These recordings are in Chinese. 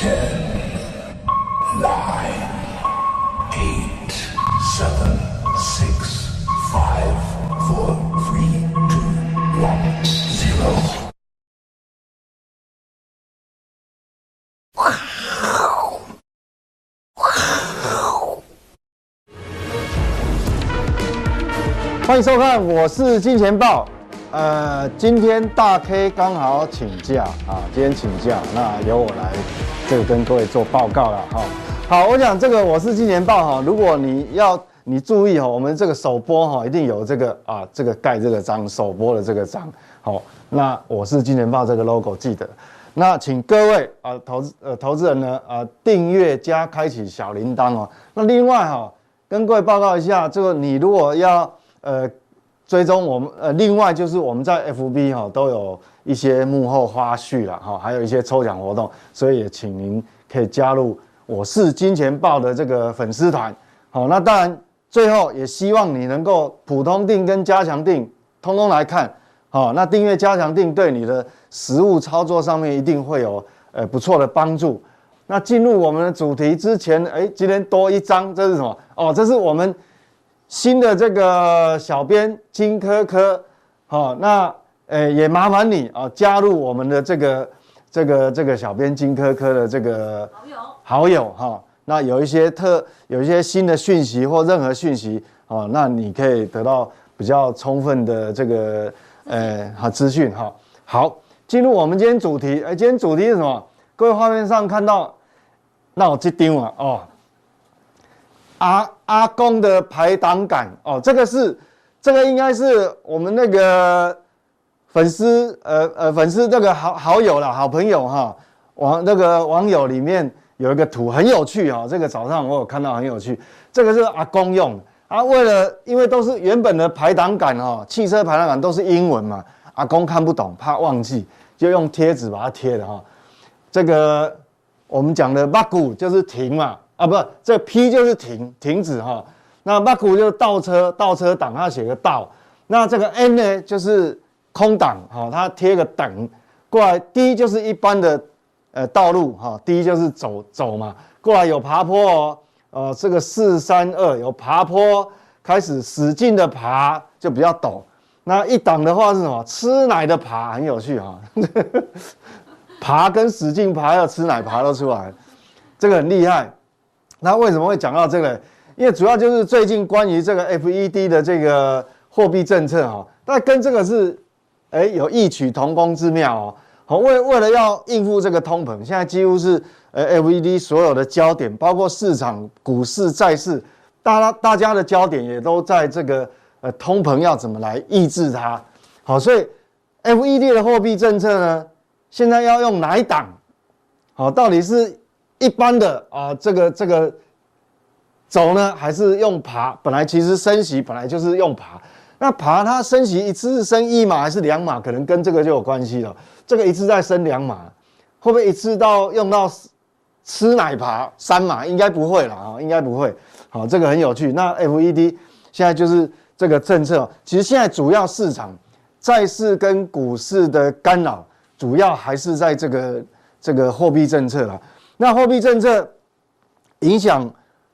欢迎收看，我是金钱豹。呃，今天大 K 刚好请假啊，今天请假，那由我来这个跟各位做报告了哈。好，我想这个我是金钱豹哈，如果你要你注意哈，我们这个首播哈一定有这个啊这个盖这个章首播的这个章。好，那我是金钱豹这个 logo 记得。那请各位啊投资呃投资人呢啊订阅加开启小铃铛哦。那另外哈跟各位报告一下，这个你如果要呃，追踪我们呃，另外就是我们在 FB 哈都有一些幕后花絮了哈，还有一些抽奖活动，所以也请您可以加入我是金钱豹的这个粉丝团。好，那当然最后也希望你能够普通订跟加强订通通来看。好，那订阅加强订对你的实务操作上面一定会有呃不错的帮助。那进入我们的主题之前，哎，今天多一张，这是什么？哦，这是我们。新的这个小编金科科，好，那呃也麻烦你啊加入我们的这个这个这个小编金科科的这个好友好友哈，那有一些特有一些新的讯息或任何讯息啊，那你可以得到比较充分的这个呃好资讯哈。好，进入我们今天主题，哎，今天主题是什么？各位画面上看到，那我去盯了哦。阿阿公的排档杆哦，这个是，这个应该是我们那个粉丝呃呃粉丝这个好好友了，好朋友哈，网那个网友里面有一个图很有趣哈，这个早上我有看到很有趣，这个是阿公用啊，为了因为都是原本的排档杆哈，汽车排档杆都是英文嘛，阿公看不懂，怕忘记，就用贴纸把它贴的哈，这个我们讲的八股就是停嘛。啊，不，这 P 就是停停止哈。那 Mark 就是倒车倒车档，它写个倒。那这个 N 呢，就是空档哈，它贴个等过来。D 就是一般的呃道路哈，D 就是走走嘛。过来有爬坡哦，呃，这个四三二有爬坡，开始使劲的爬就比较陡。那一档的话是什么？吃奶的爬很有趣哈，爬跟使劲爬要吃奶爬都出来，这个很厉害。那为什么会讲到这个？因为主要就是最近关于这个 FED 的这个货币政策哈，但跟这个是哎有异曲同工之妙哦。好，为为了要应付这个通膨，现在几乎是呃 FED 所有的焦点，包括市场、股市、债市，大家大家的焦点也都在这个呃通膨要怎么来抑制它。好，所以 FED 的货币政策呢，现在要用哪一档？好，到底是？一般的啊，这个这个走呢，还是用爬？本来其实升息本来就是用爬，那爬它升息一次是升一码还是两码？可能跟这个就有关系了。这个一次再升两码，会不会一次到用到吃奶爬三码？应该不会了啊，应该不会。好，这个很有趣。那 FED 现在就是这个政策，其实现在主要市场债市跟股市的干扰，主要还是在这个这个货币政策了。那货币政策影响，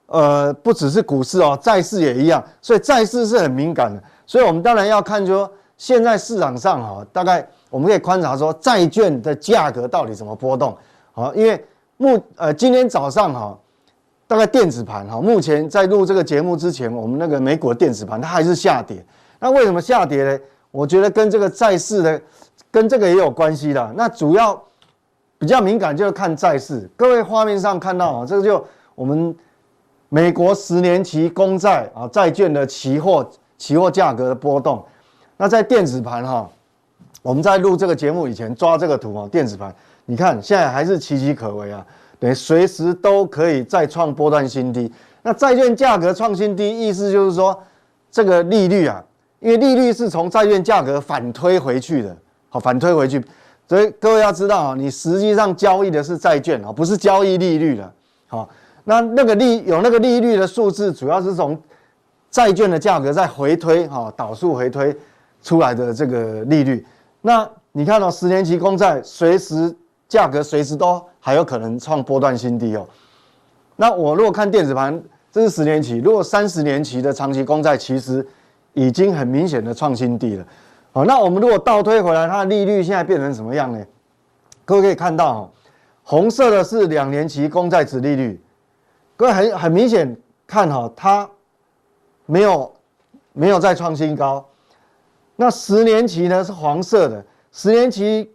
呃，不只是股市哦，债市也一样，所以债市是很敏感的。所以我们当然要看说，现在市场上哈，大概我们可以观察说，债券的价格到底怎么波动。好，因为目呃今天早上哈，大概电子盘哈，目前在录这个节目之前，我们那个美股的电子盘它还是下跌。那为什么下跌呢？我觉得跟这个债市的跟这个也有关系的。那主要。比较敏感就是看债市，各位画面上看到啊，这个就我们美国十年期公债啊债券的期货期货价格的波动。那在电子盘哈，我们在录这个节目以前抓这个图啊，电子盘你看现在还是岌岌可危啊，等于随时都可以再创波段新低。那债券价格创新低，意思就是说这个利率啊，因为利率是从债券价格反推回去的，好反推回去。所以各位要知道啊，你实际上交易的是债券啊，不是交易利率的。好，那那个利有那个利率的数字，主要是从债券的价格再回推哈，导数回推出来的这个利率。那你看到十年期公债随时价格随时都还有可能创波段新低哦。那我如果看电子盘，这是十年期，如果三十年期的长期公债，其实已经很明显的创新低了。好，那我们如果倒推回来，它的利率现在变成什么样呢？各位可以看到哈，红色的是两年期公债值利率，各位很很明显看哈，它没有没有再创新高。那十年期呢是黄色的，十年期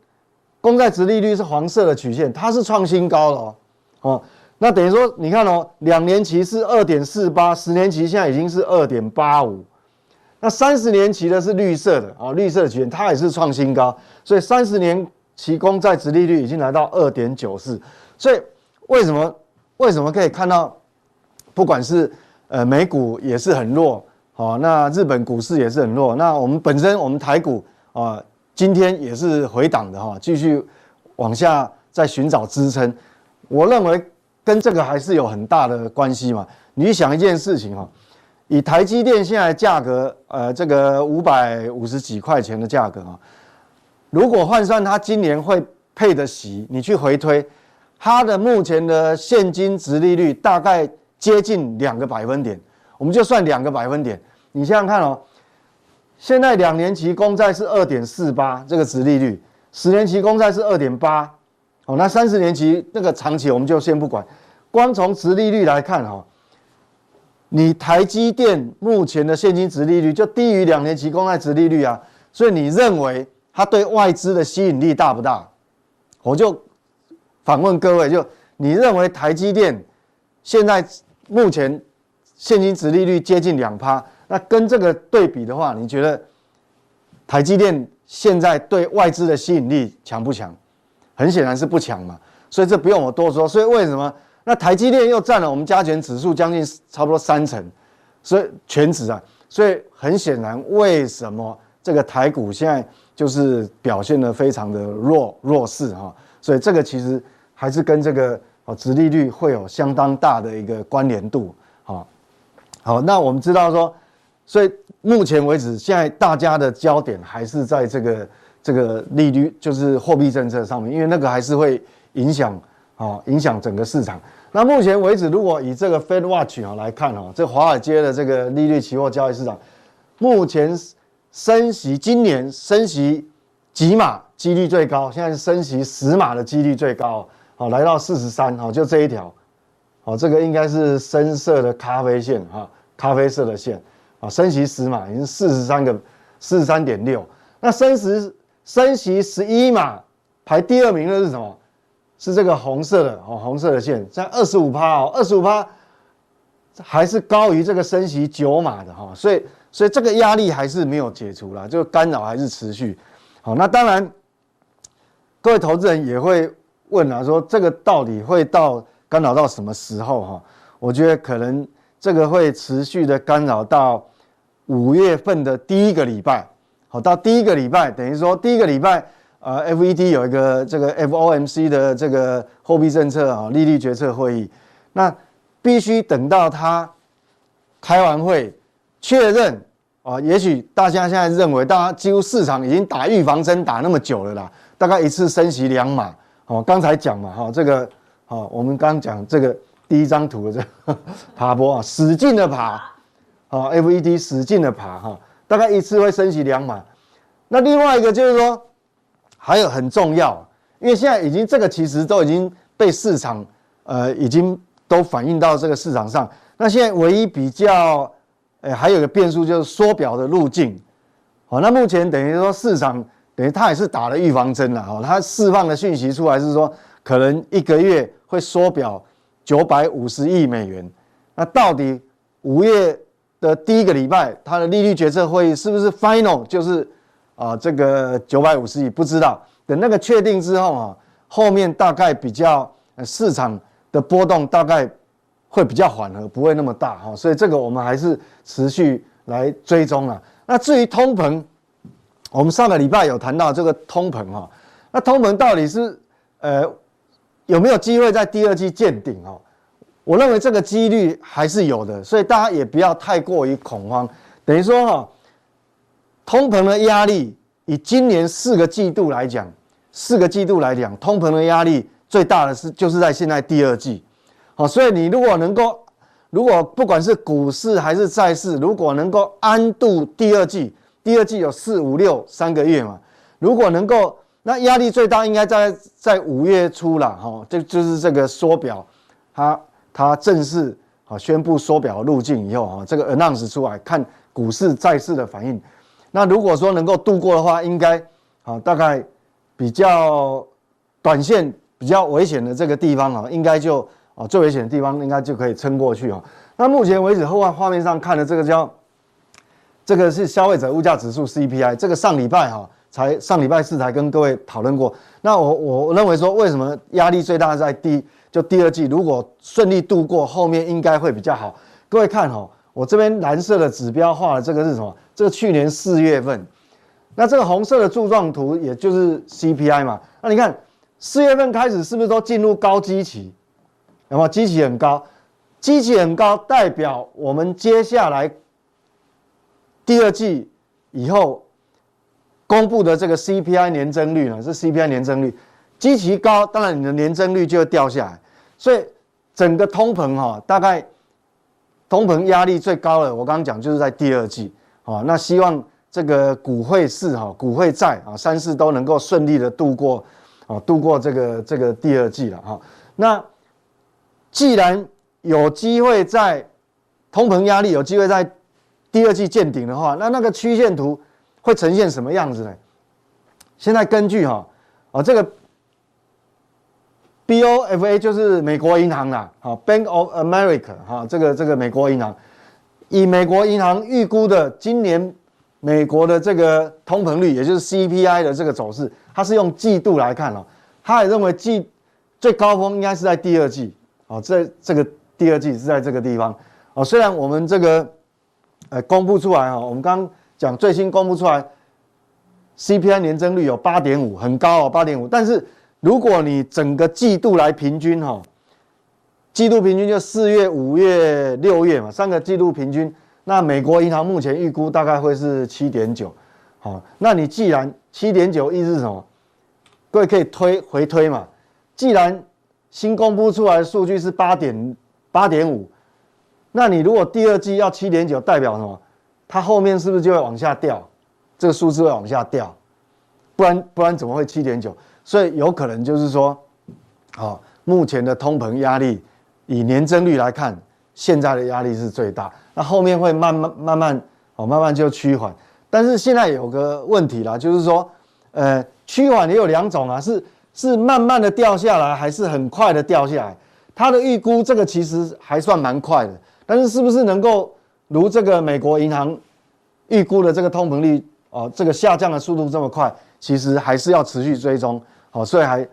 公债值利率是黄色的曲线，它是创新高了哦。哦，那等于说，你看哦，两年期是二点四八，十年期现在已经是二点八五，那三十年期的是绿色的啊，绿色的曲线它也是创新高，所以三十年期公债殖利率已经来到二点九四，所以为什么为什么可以看到，不管是呃美股也是很弱。哦，那日本股市也是很弱。那我们本身，我们台股啊，今天也是回档的哈，继续往下在寻找支撑。我认为跟这个还是有很大的关系嘛。你想一件事情哈，以台积电现在价格，呃，这个五百五十几块钱的价格啊，如果换算它今年会配的息，你去回推，它的目前的现金殖利率大概接近两个百分点，我们就算两个百分点。你想想看哦，现在两年期公债是二点四八，这个殖利率；十年期公债是二点八，哦，那三十年期那个长期我们就先不管，光从殖利率来看哈，你台积电目前的现金殖利率就低于两年期公债殖利率啊，所以你认为它对外资的吸引力大不大？我就反问各位，就你认为台积电现在目前现金殖利率接近两趴？那跟这个对比的话，你觉得台积电现在对外资的吸引力强不强？很显然是不强嘛，所以这不用我多说。所以为什么？那台积电又占了我们加权指数将近差不多三成，所以权值啊，所以很显然，为什么这个台股现在就是表现得非常的弱弱势哈？所以这个其实还是跟这个哦，殖利率会有相当大的一个关联度。好，好，那我们知道说。所以目前为止，现在大家的焦点还是在这个这个利率，就是货币政策上面，因为那个还是会影响哦，影响整个市场。那目前为止，如果以这个 Fed Watch 啊来看哦，这华尔街的这个利率期货交易市场，目前升息今年升息几码几率最高，现在升息十码的几率最高，好，来到四十三，好，就这一条，好，这个应该是深色的咖啡线哈，咖啡色的线。啊，升息十码已经四十三个，四十三点六。那升十升息十一码，排第二名的是什么？是这个红色的哦，红色的线在二十五趴哦，二十五趴还是高于这个升息九码的哈，所以所以这个压力还是没有解除啦，就干扰还是持续。好，那当然各位投资人也会问啊，说这个到底会到干扰到什么时候哈？我觉得可能这个会持续的干扰到。五月份的第一个礼拜，好，到第一个礼拜，等于说第一个礼拜，呃，FED 有一个这个 FOMC 的这个货币政策啊利率决策会议，那必须等到他开完会确认啊，也许大家现在认为，大家几乎市场已经打预防针打那么久了啦，大概一次升息两码，好，刚才讲嘛，哈，这个好，我们刚讲这个第一张图的这个爬坡啊，使劲的爬。啊，FED 使劲的爬哈，大概一次会升息两码。那另外一个就是说，还有很重要，因为现在已经这个其实都已经被市场呃已经都反映到这个市场上。那现在唯一比较呃还有一个变数就是缩表的路径。好，那目前等于说市场等于它也是打了预防针了哈，它释放的讯息出来是说可能一个月会缩表九百五十亿美元。那到底五月？的第一个礼拜，它的利率决策会议是不是 final？就是啊，这个九百五十亿不知道。等那个确定之后啊，后面大概比较市场的波动大概会比较缓和，不会那么大哈。所以这个我们还是持续来追踪啊。那至于通膨，我们上个礼拜有谈到这个通膨哈。那通膨到底是呃有没有机会在第二季见顶哦？我认为这个几率还是有的，所以大家也不要太过于恐慌。等于说哈，通膨的压力以今年四个季度来讲，四个季度来讲，通膨的压力最大的是就是在现在第二季，好，所以你如果能够，如果不管是股市还是债市，如果能够安度第二季，第二季有四五六三个月嘛，如果能够，那压力最大应该在在五月初了，哈，就就是这个缩表，它它正式啊宣布缩表路径以后啊，这个 announce 出来看股市债市的反应，那如果说能够度过的话，应该啊大概比较短线。比较危险的这个地方啊，应该就啊最危险的地方应该就可以撑过去啊。那目前为止，后画画面上看的这个叫这个是消费者物价指数 CPI，这个上礼拜哈才上礼拜四才跟各位讨论过。那我我认为说，为什么压力最大在第就第二季，如果顺利度过，后面应该会比较好。各位看哈，我这边蓝色的指标画的这个是什么？这个去年四月份，那这个红色的柱状图也就是 CPI 嘛。那你看。四月份开始是不是都进入高基期？那么基期很高，基期很高代表我们接下来第二季以后公布的这个 CPI 年增率呢？是 CPI 年增率，基期高，当然你的年增率就会掉下来。所以整个通膨哈，大概通膨压力最高的，我刚刚讲就是在第二季啊。那希望这个股汇市哈、股汇债啊、三市都能够顺利的度过。啊，度过这个这个第二季了哈。那既然有机会在通膨压力有机会在第二季见顶的话，那那个曲线图会呈现什么样子呢？现在根据哈啊这个 BOFA 就是美国银行啦，啊 Bank of America 哈这个这个美国银行以美国银行预估的今年美国的这个通膨率，也就是 CPI 的这个走势。它是用季度来看哦，他也认为季最高峰应该是在第二季哦，这这个第二季是在这个地方哦。虽然我们这个呃公布出来哈，我们刚刚讲最新公布出来 CPI 年增率有八点五，很高哦，八点五。但是如果你整个季度来平均哈，季度平均就四月、五月、六月嘛，三个季度平均，那美国银行目前预估大概会是七点九。好，那你既然七点九意思是什么？各位可以推回推嘛。既然新公布出来的数据是八点八点五，那你如果第二季要七点九，代表什么？它后面是不是就会往下掉？这个数字会往下掉，不然不然怎么会七点九？所以有可能就是说，好，目前的通膨压力以年增率来看，现在的压力是最大，那后面会慢慢慢慢哦，慢慢就趋缓。但是现在有个问题啦，就是说，呃，趋缓也有两种啊，是是慢慢的掉下来，还是很快的掉下来？它的预估这个其实还算蛮快的，但是是不是能够如这个美国银行预估的这个通膨率哦，这个下降的速度这么快，其实还是要持续追踪，好，所以还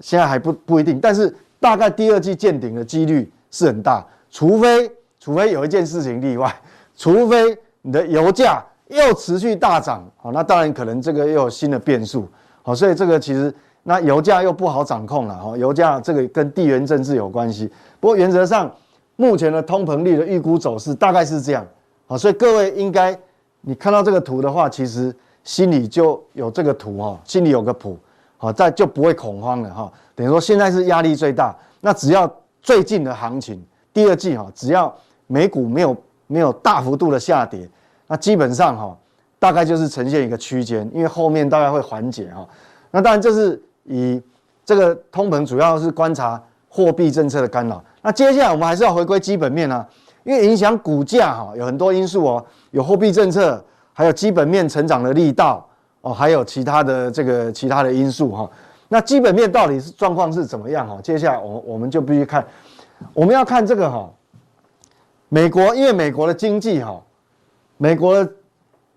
现在还不不一定，但是大概第二季见顶的几率是很大，除非除非有一件事情例外，除非你的油价。又持续大涨，好，那当然可能这个又有新的变数，好，所以这个其实那油价又不好掌控了，哈，油价这个跟地缘政治有关系。不过原则上，目前的通膨率的预估走势大概是这样，好，所以各位应该你看到这个图的话，其实心里就有这个图哈，心里有个谱，好，在就不会恐慌了哈。等于说现在是压力最大，那只要最近的行情，第二季哈，只要美股没有没有大幅度的下跌。那基本上哈，大概就是呈现一个区间，因为后面大概会缓解哈。那当然这是以这个通膨主要是观察货币政策的干扰。那接下来我们还是要回归基本面啊，因为影响股价哈有很多因素哦，有货币政策，还有基本面成长的力道哦，还有其他的这个其他的因素哈。那基本面到底是状况是怎么样哈？接下来我我们就必须看，我们要看这个哈，美国因为美国的经济哈。美国的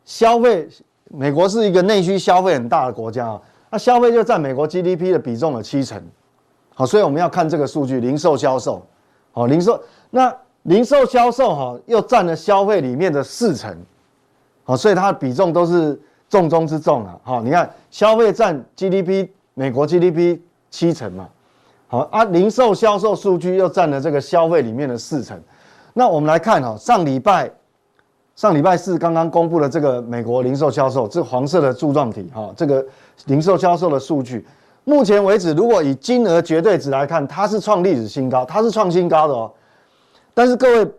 消费，美国是一个内需消费很大的国家啊，那消费就占美国 GDP 的比重有七成，好，所以我们要看这个数据，零售销售，好，零售那零售销售哈又占了消费里面的四成，好，所以它的比重都是重中之重啊，好，你看消费占 GDP 美国 GDP 七成嘛，好啊，零售销售数据又占了这个消费里面的四成，那我们来看哈，上礼拜。上礼拜四刚刚公布的这个美国零售销售，这黄色的柱状体哈，这个零售销售的数据，目前为止，如果以金额绝对值来看，它是创历史新高，它是创新高的哦。但是各位，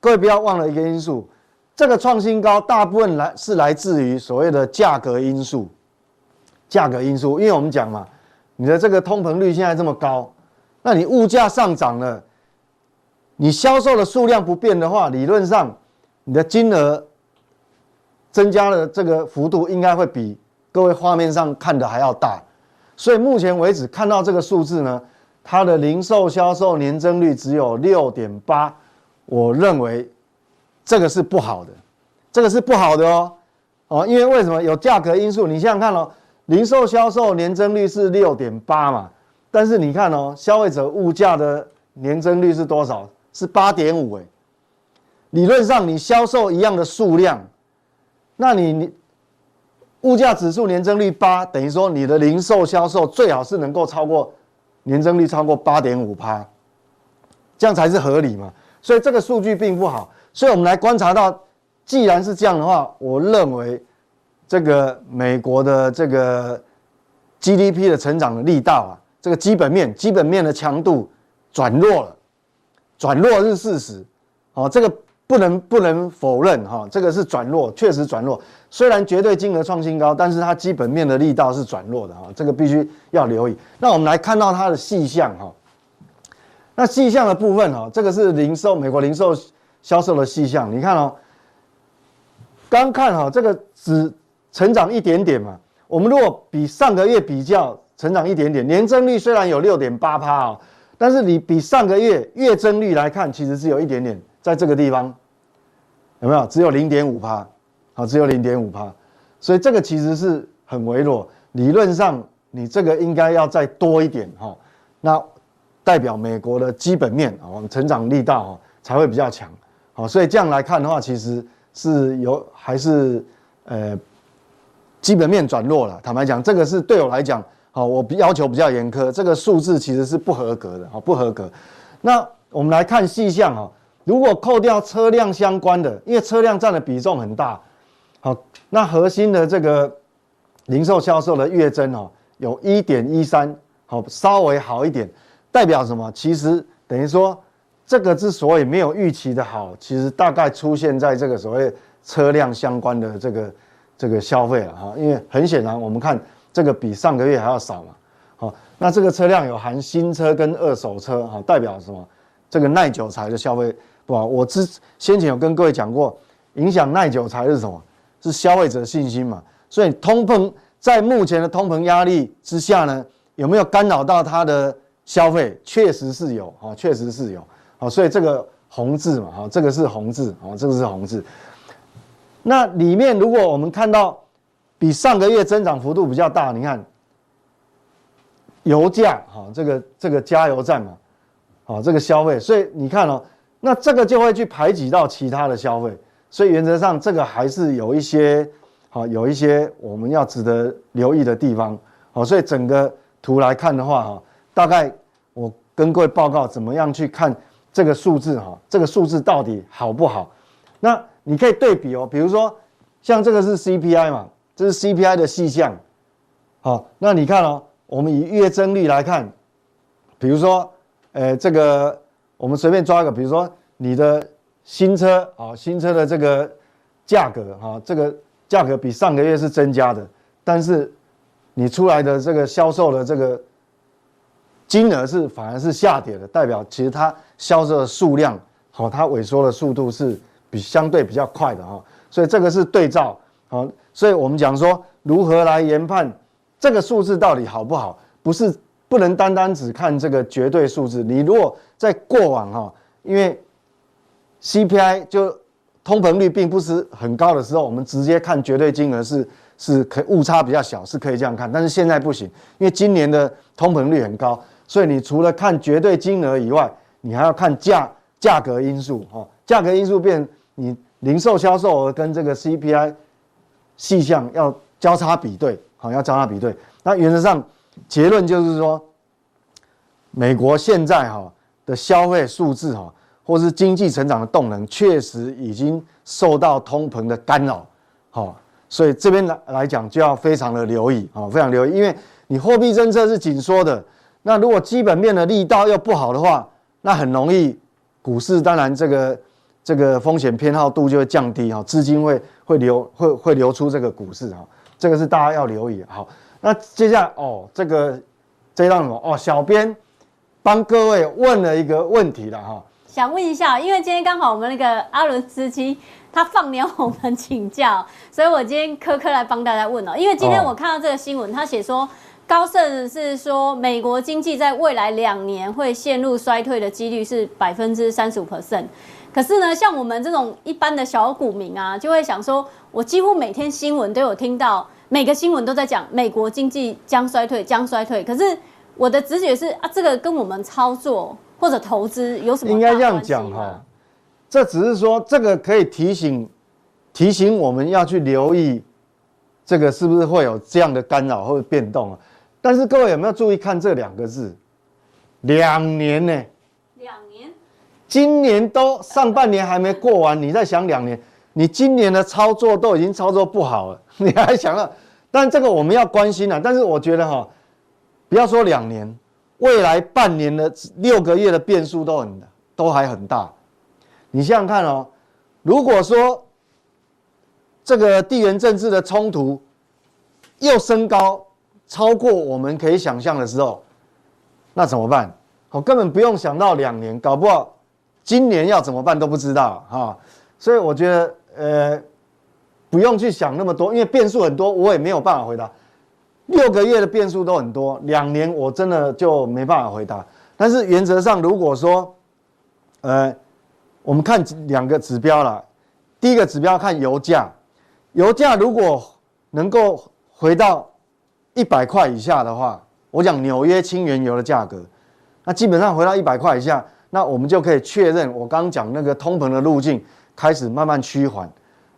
各位不要忘了一个因素，这个创新高大部分来是来自于所谓的价格因素。价格因素，因为我们讲嘛，你的这个通膨率现在这么高，那你物价上涨了，你销售的数量不变的话，理论上你的金额增加的这个幅度应该会比各位画面上看的还要大。所以目前为止看到这个数字呢，它的零售销售年增率只有六点八，我认为这个是不好的，这个是不好的哦，哦，因为为什么有价格因素？你想想看哦，零售销售年增率是六点八嘛，但是你看哦，消费者物价的年增率是多少？是八点五哎，理论上你销售一样的数量，那你你。物价指数年增率八，等于说你的零售销售最好是能够超过年增率超过八点五趴，这样才是合理嘛。所以这个数据并不好。所以我们来观察到，既然是这样的话，我认为这个美国的这个 GDP 的成长的力道啊，这个基本面基本面的强度转弱了，转弱是事实。哦，这个。不能不能否认哈，这个是转弱，确实转弱。虽然绝对金额创新高，但是它基本面的力道是转弱的哈，这个必须要留意。那我们来看到它的细项哈，那细项的部分哈，这个是零售美国零售销售的细项，你看哦，刚看哈，这个只成长一点点嘛。我们如果比上个月比较，成长一点点，年增率虽然有六点八趴哦，但是你比上个月月增率来看，其实是有一点点。在这个地方有没有？只有零点五趴，好，只有零点五趴，所以这个其实是很微弱。理论上，你这个应该要再多一点哈，那代表美国的基本面啊，我成长力道才会比较强。好，所以这样来看的话，其实是有还是呃基本面转弱了。坦白讲，这个是对我来讲，好，我要求比较严苛，这个数字其实是不合格的，好，不合格。那我们来看细项啊。如果扣掉车辆相关的，因为车辆占的比重很大，好，那核心的这个零售销售的月增哦，有一点一三，好，稍微好一点，代表什么？其实等于说，这个之所以没有预期的好，其实大概出现在这个所谓车辆相关的这个这个消费了哈，因为很显然我们看这个比上个月还要少嘛，好，那这个车辆有含新车跟二手车，哈，代表什么？这个耐久财的消费。不，我之先前有跟各位讲过，影响耐久财是什么？是消费者信心嘛。所以通膨在目前的通膨压力之下呢，有没有干扰到它的消费？确实是有，哈，确实是有，好，所以这个红字嘛，哈，这个是红字，啊，这个是红字。那里面如果我们看到比上个月增长幅度比较大，你看油价，哈，这个这个加油站嘛，好，这个消费，所以你看哦。那这个就会去排挤到其他的消费，所以原则上这个还是有一些好，有一些我们要值得留意的地方。好，所以整个图来看的话，哈，大概我跟各位报告怎么样去看这个数字，哈，这个数字到底好不好？那你可以对比哦，比如说像这个是 CPI 嘛，这是 CPI 的细项。好，那你看哦，我们以月增率来看，比如说，呃，这个。我们随便抓一个，比如说你的新车啊，新车的这个价格哈，这个价格比上个月是增加的，但是你出来的这个销售的这个金额是反而是下跌的，代表其实它销售的数量好，它萎缩的速度是比相对比较快的哈，所以这个是对照好，所以我们讲说如何来研判这个数字到底好不好，不是。不能单单只看这个绝对数字。你如果在过往哈，因为 CPI 就通膨率并不是很高的时候，我们直接看绝对金额是是可误差比较小，是可以这样看。但是现在不行，因为今年的通膨率很高，所以你除了看绝对金额以外，你还要看价价格因素哈。价格因素变你零售销售额跟这个 CPI 细项要交叉比对，好，要交叉比对。那原则上。结论就是说，美国现在哈的消费数字哈，或是经济成长的动能，确实已经受到通膨的干扰，哈，所以这边来来讲就要非常的留意啊，非常留意，因为你货币政策是紧缩的，那如果基本面的力道又不好的话，那很容易股市当然这个这个风险偏好度就会降低哈，资金会会流会会流出这个股市哈，这个是大家要留意好。那接下来哦，这个这一档什么哦，小编帮各位问了一个问题了哈。想问一下，因为今天刚好我们那个阿伦斯基他放鸟我们请教，所以我今天科科来帮大家问哦。因为今天我看到这个新闻，他写说高盛是说美国经济在未来两年会陷入衰退的几率是百分之三十五 percent。可是呢，像我们这种一般的小股民啊，就会想说，我几乎每天新闻都有听到，每个新闻都在讲美国经济将衰退，将衰退。可是我的直觉是啊，这个跟我们操作。或者投资有什么？应该这样讲哈，这只是说这个可以提醒提醒我们要去留意，这个是不是会有这样的干扰或者变动啊？但是各位有没有注意看这两个字？两年呢？两年？今年都上半年还没过完，你在想两年？你今年的操作都已经操作不好了，你还想了？但这个我们要关心啊。但是我觉得哈，不要说两年。未来半年的六个月的变数都很都还很大，你想想看哦，如果说这个地缘政治的冲突又升高超过我们可以想象的时候，那怎么办？我根本不用想到两年，搞不好今年要怎么办都不知道哈。所以我觉得呃不用去想那么多，因为变数很多，我也没有办法回答。六个月的变数都很多，两年我真的就没办法回答。但是原则上，如果说，呃，我们看两个指标啦，第一个指标看油价，油价如果能够回到一百块以下的话，我讲纽约轻原油的价格，那基本上回到一百块以下，那我们就可以确认我刚刚讲那个通膨的路径开始慢慢趋缓，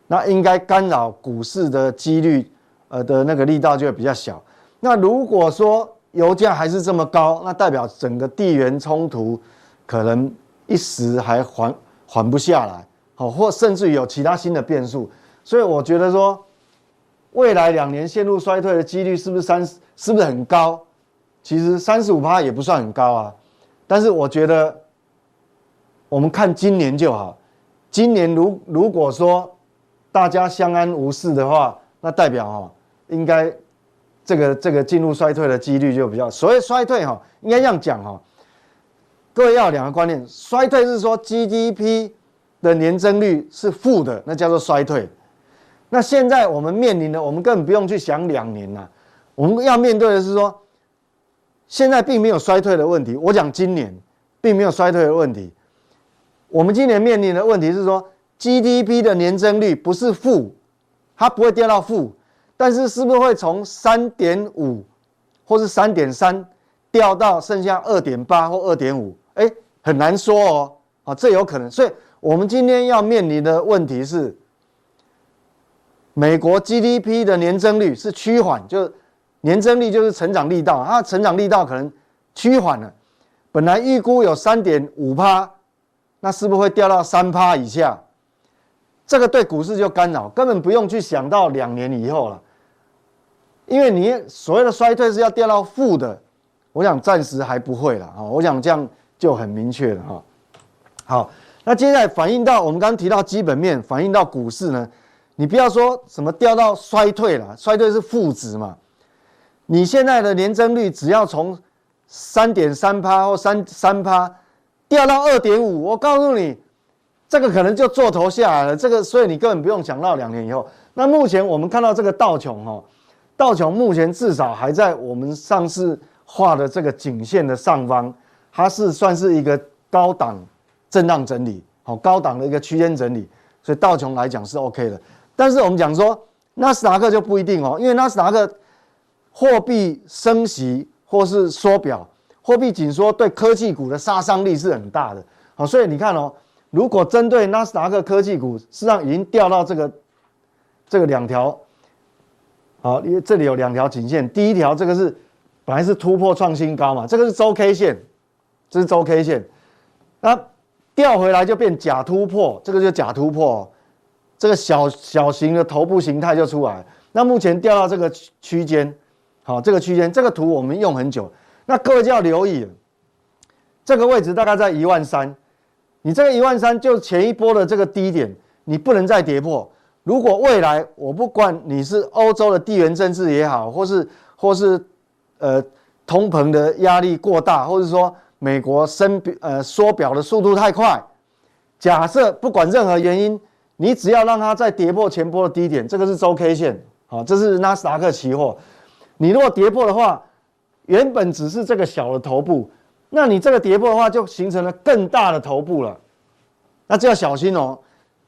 那应该干扰股市的几率。呃的那个力道就会比较小。那如果说油价还是这么高，那代表整个地缘冲突可能一时还缓缓不下来，好，或甚至于有其他新的变数。所以我觉得说，未来两年陷入衰退的几率是不是三是不是很高？其实三十五趴也不算很高啊。但是我觉得，我们看今年就好。今年如如果说大家相安无事的话，那代表哈。应该，这个这个进入衰退的几率就比较。所谓衰退哈，应该这样讲哈。各位要有两个观念，衰退是说 GDP 的年增率是负的，那叫做衰退。那现在我们面临的，我们根本不用去想两年呐，我们要面对的是说，现在并没有衰退的问题。我讲今年并没有衰退的问题。我们今年面临的问题是说，GDP 的年增率不是负，它不会跌到负。但是是不是会从三点五或是三点三掉到剩下二点八或二点五？哎，很难说哦。啊，这有可能。所以，我们今天要面临的问题是，美国 GDP 的年增率是趋缓，就是年增率就是成长力道，它成长力道可能趋缓了。本来预估有三点五趴，那是不是会掉到三趴以下？这个对股市就干扰，根本不用去想到两年以后了。因为你所谓的衰退是要掉到负的，我想暂时还不会了啊，我想这样就很明确了哈。好，那接下来反映到我们刚刚提到基本面，反映到股市呢，你不要说什么掉到衰退了，衰退是负值嘛。你现在的年增率只要从三点三趴或三三趴掉到二点五，我告诉你，这个可能就做头下来了。这个所以你根本不用想到两年以后。那目前我们看到这个道琼哈。道琼目前至少还在我们上次画的这个颈线的上方，它是算是一个高档震荡整理，好高档的一个区间整理，所以道琼来讲是 OK 的。但是我们讲说纳斯达克就不一定哦，因为纳斯达克货币升息或是缩表，货币紧缩对科技股的杀伤力是很大的。好，所以你看哦，如果针对纳斯达克科技股，实际上已经掉到这个这个两条。好，因为这里有两条颈线，第一条这个是本来是突破创新高嘛，这个是周 K 线，这是周 K 线，那掉回来就变假突破，这个就假突破，这个小小型的头部形态就出来。那目前掉到这个区间，好，这个区间这个图我们用很久，那各位就要留意了，这个位置大概在一万三，你这个一万三就前一波的这个低点，你不能再跌破。如果未来我不管你是欧洲的地缘政治也好，或是或是呃通膨的压力过大，或者说美国升呃缩表的速度太快，假设不管任何原因，你只要让它再跌破前波的低点，这个是周 K 线，好，这是纳斯达克期货。你如果跌破的话，原本只是这个小的头部，那你这个跌破的话，就形成了更大的头部了，那这要小心哦。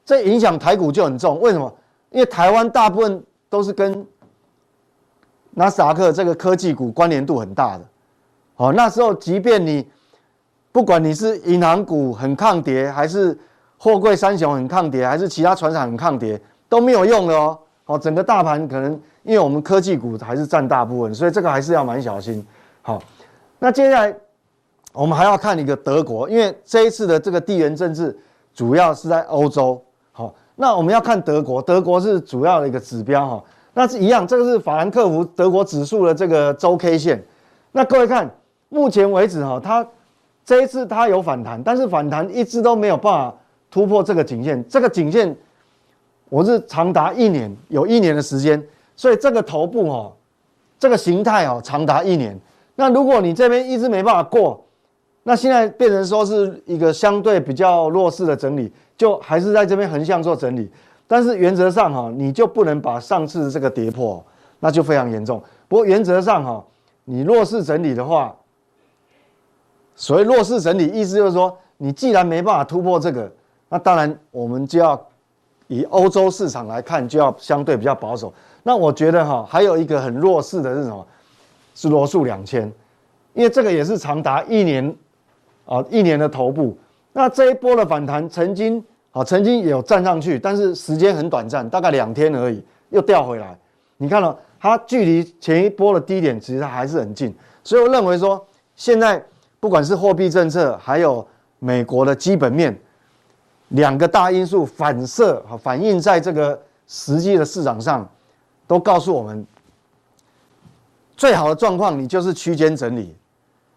这影响台股就很重，为什么？因为台湾大部分都是跟纳斯达克这个科技股关联度很大的，哦，那时候即便你不管你是银行股很抗跌，还是货柜三雄很抗跌，还是其他船厂很抗跌，都没有用的哦。好，整个大盘可能因为我们科技股还是占大部分，所以这个还是要蛮小心。好，那接下来我们还要看一个德国，因为这一次的这个地缘政治主要是在欧洲。好那我们要看德国，德国是主要的一个指标哈。那是一样，这个是法兰克福德国指数的这个周 K 线。那各位看，目前为止哈，它这一次它有反弹，但是反弹一直都没有办法突破这个颈线。这个颈线我是长达一年，有一年的时间，所以这个头部哈，这个形态哦，长达一年。那如果你这边一直没办法过，那现在变成说是一个相对比较弱势的整理。就还是在这边横向做整理，但是原则上哈，你就不能把上次的这个跌破，那就非常严重。不过原则上哈，你弱势整理的话，所谓弱势整理，意思就是说，你既然没办法突破这个，那当然我们就要以欧洲市场来看，就要相对比较保守。那我觉得哈，还有一个很弱势的是什么？是罗素两千，因为这个也是长达一年啊一年的头部。那这一波的反弹曾经。啊，曾经有站上去，但是时间很短暂，大概两天而已，又掉回来。你看到它距离前一波的低点其实还是很近，所以我认为说，现在不管是货币政策，还有美国的基本面，两个大因素反射和反映在这个实际的市场上，都告诉我们，最好的状况你就是区间整理。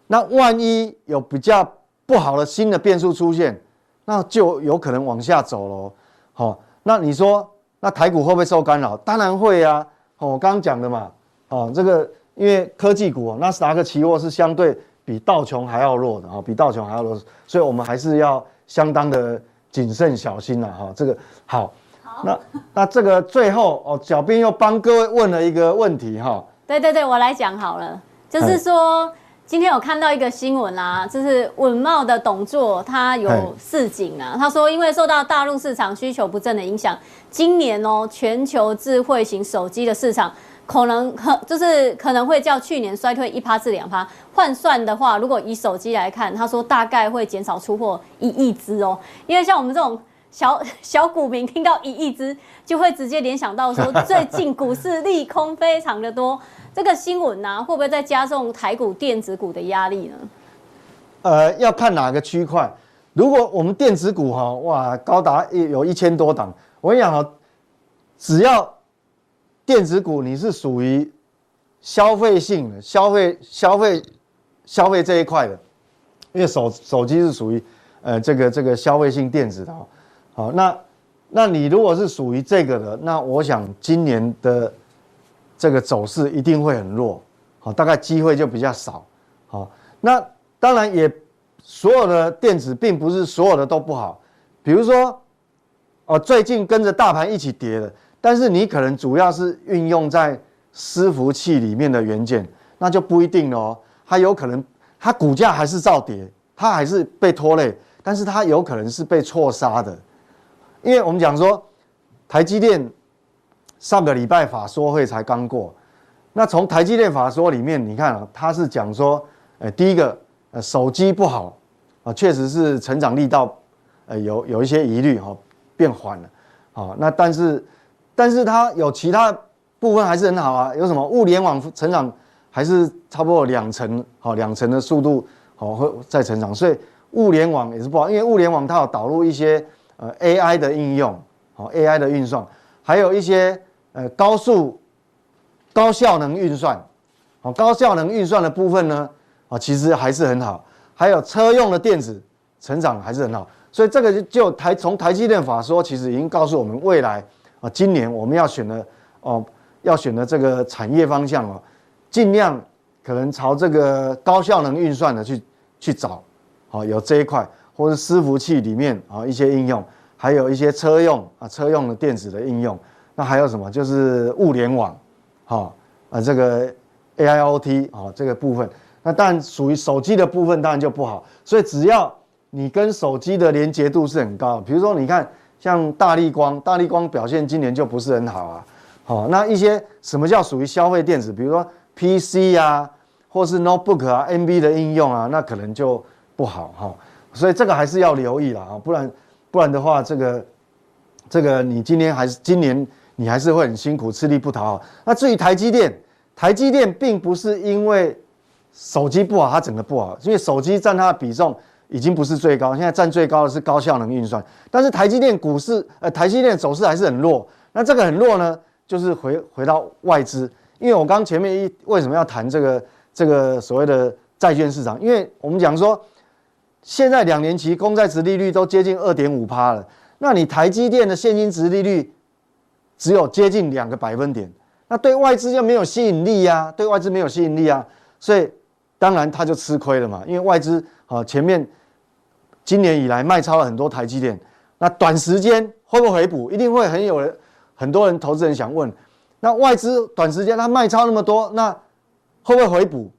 那万一有比较不好的新的变数出现，那就有可能往下走喽，好，那你说那台股会不会受干扰？当然会啊，哦，我刚刚讲的嘛，哦，这个因为科技股，纳斯达克期货是相对比道琼还要弱的啊，比道琼还要弱，所以我们还是要相当的谨慎小心了哈。这个好，好，那那这个最后哦，小编又帮各位问了一个问题哈。对对对，我来讲好了，就是说。今天有看到一个新闻啊，就是稳懋的董座，他有示警啊。他说，因为受到大陆市场需求不振的影响，今年哦，全球智慧型手机的市场可能可就是可能会较去年衰退一趴至两趴。换算的话，如果以手机来看，他说大概会减少出货一亿只哦。因为像我们这种小小股民，听到一亿只就会直接联想到说，最近股市利空非常的多。这个新闻呢、啊，会不会再加重台股电子股的压力呢？呃，要看哪个区块。如果我们电子股哈，哇，高达一有一千多档，我跟你讲哈，只要电子股你是属于消费性的、消费、消费、消费这一块的，因为手手机是属于呃这个这个消费性电子的哈。好，那那你如果是属于这个的，那我想今年的。这个走势一定会很弱，好，大概机会就比较少，好，那当然也所有的电子并不是所有的都不好，比如说，哦，最近跟着大盘一起跌的，但是你可能主要是运用在伺服器里面的元件，那就不一定哦，它有可能它股价还是照跌，它还是被拖累，但是它有可能是被错杀的，因为我们讲说台积电。上个礼拜法说会才刚过，那从台积电法说里面，你看啊，他是讲说，呃，第一个，呃，手机不好啊，确实是成长力道，呃，有有一些疑虑哈，变缓了，啊，那但是，但是它有其他部分还是很好啊，有什么物联网成长还是差不多两成，好，两成的速度，好，会在成长，所以物联网也是不好，因为物联网它有导入一些呃 AI 的应用。好 AI 的运算，还有一些呃高速高效能运算，好高效能运算的部分呢，啊其实还是很好，还有车用的电子成长还是很好，所以这个就台从台积电法说，其实已经告诉我们未来啊今年我们要选的哦要选的这个产业方向哦，尽量可能朝这个高效能运算的去去找，好有这一块。或是伺服器里面啊一些应用，还有一些车用啊车用的电子的应用，那还有什么？就是物联网，哈啊这个 AIoT 啊这个部分，那当然属于手机的部分当然就不好。所以只要你跟手机的连接度是很高，比如说你看像大立光，大立光表现今年就不是很好啊。好，那一些什么叫属于消费电子？比如说 PC 啊，或是 Notebook 啊，NB 的应用啊，那可能就不好哈。所以这个还是要留意了啊，不然不然的话，这个这个你今年还是今年你还是会很辛苦，吃力不讨好。那至于台积电，台积电并不是因为手机不好，它整个不好，因为手机占它的比重已经不是最高，现在占最高的是高效能运算。但是台积电股市呃，台积电走势还是很弱。那这个很弱呢，就是回回到外资，因为我刚前面一为什么要谈这个这个所谓的债券市场？因为我们讲说。现在两年期公债殖利率都接近二点五趴了，那你台积电的现金殖利率只有接近两个百分点，那对外资就没有吸引力呀、啊，对外资没有吸引力啊，所以当然他就吃亏了嘛，因为外资啊前面今年以来卖超了很多台积电，那短时间会不会回补？一定会很有人很多人投资人想问，那外资短时间它卖超那么多，那会不会回补？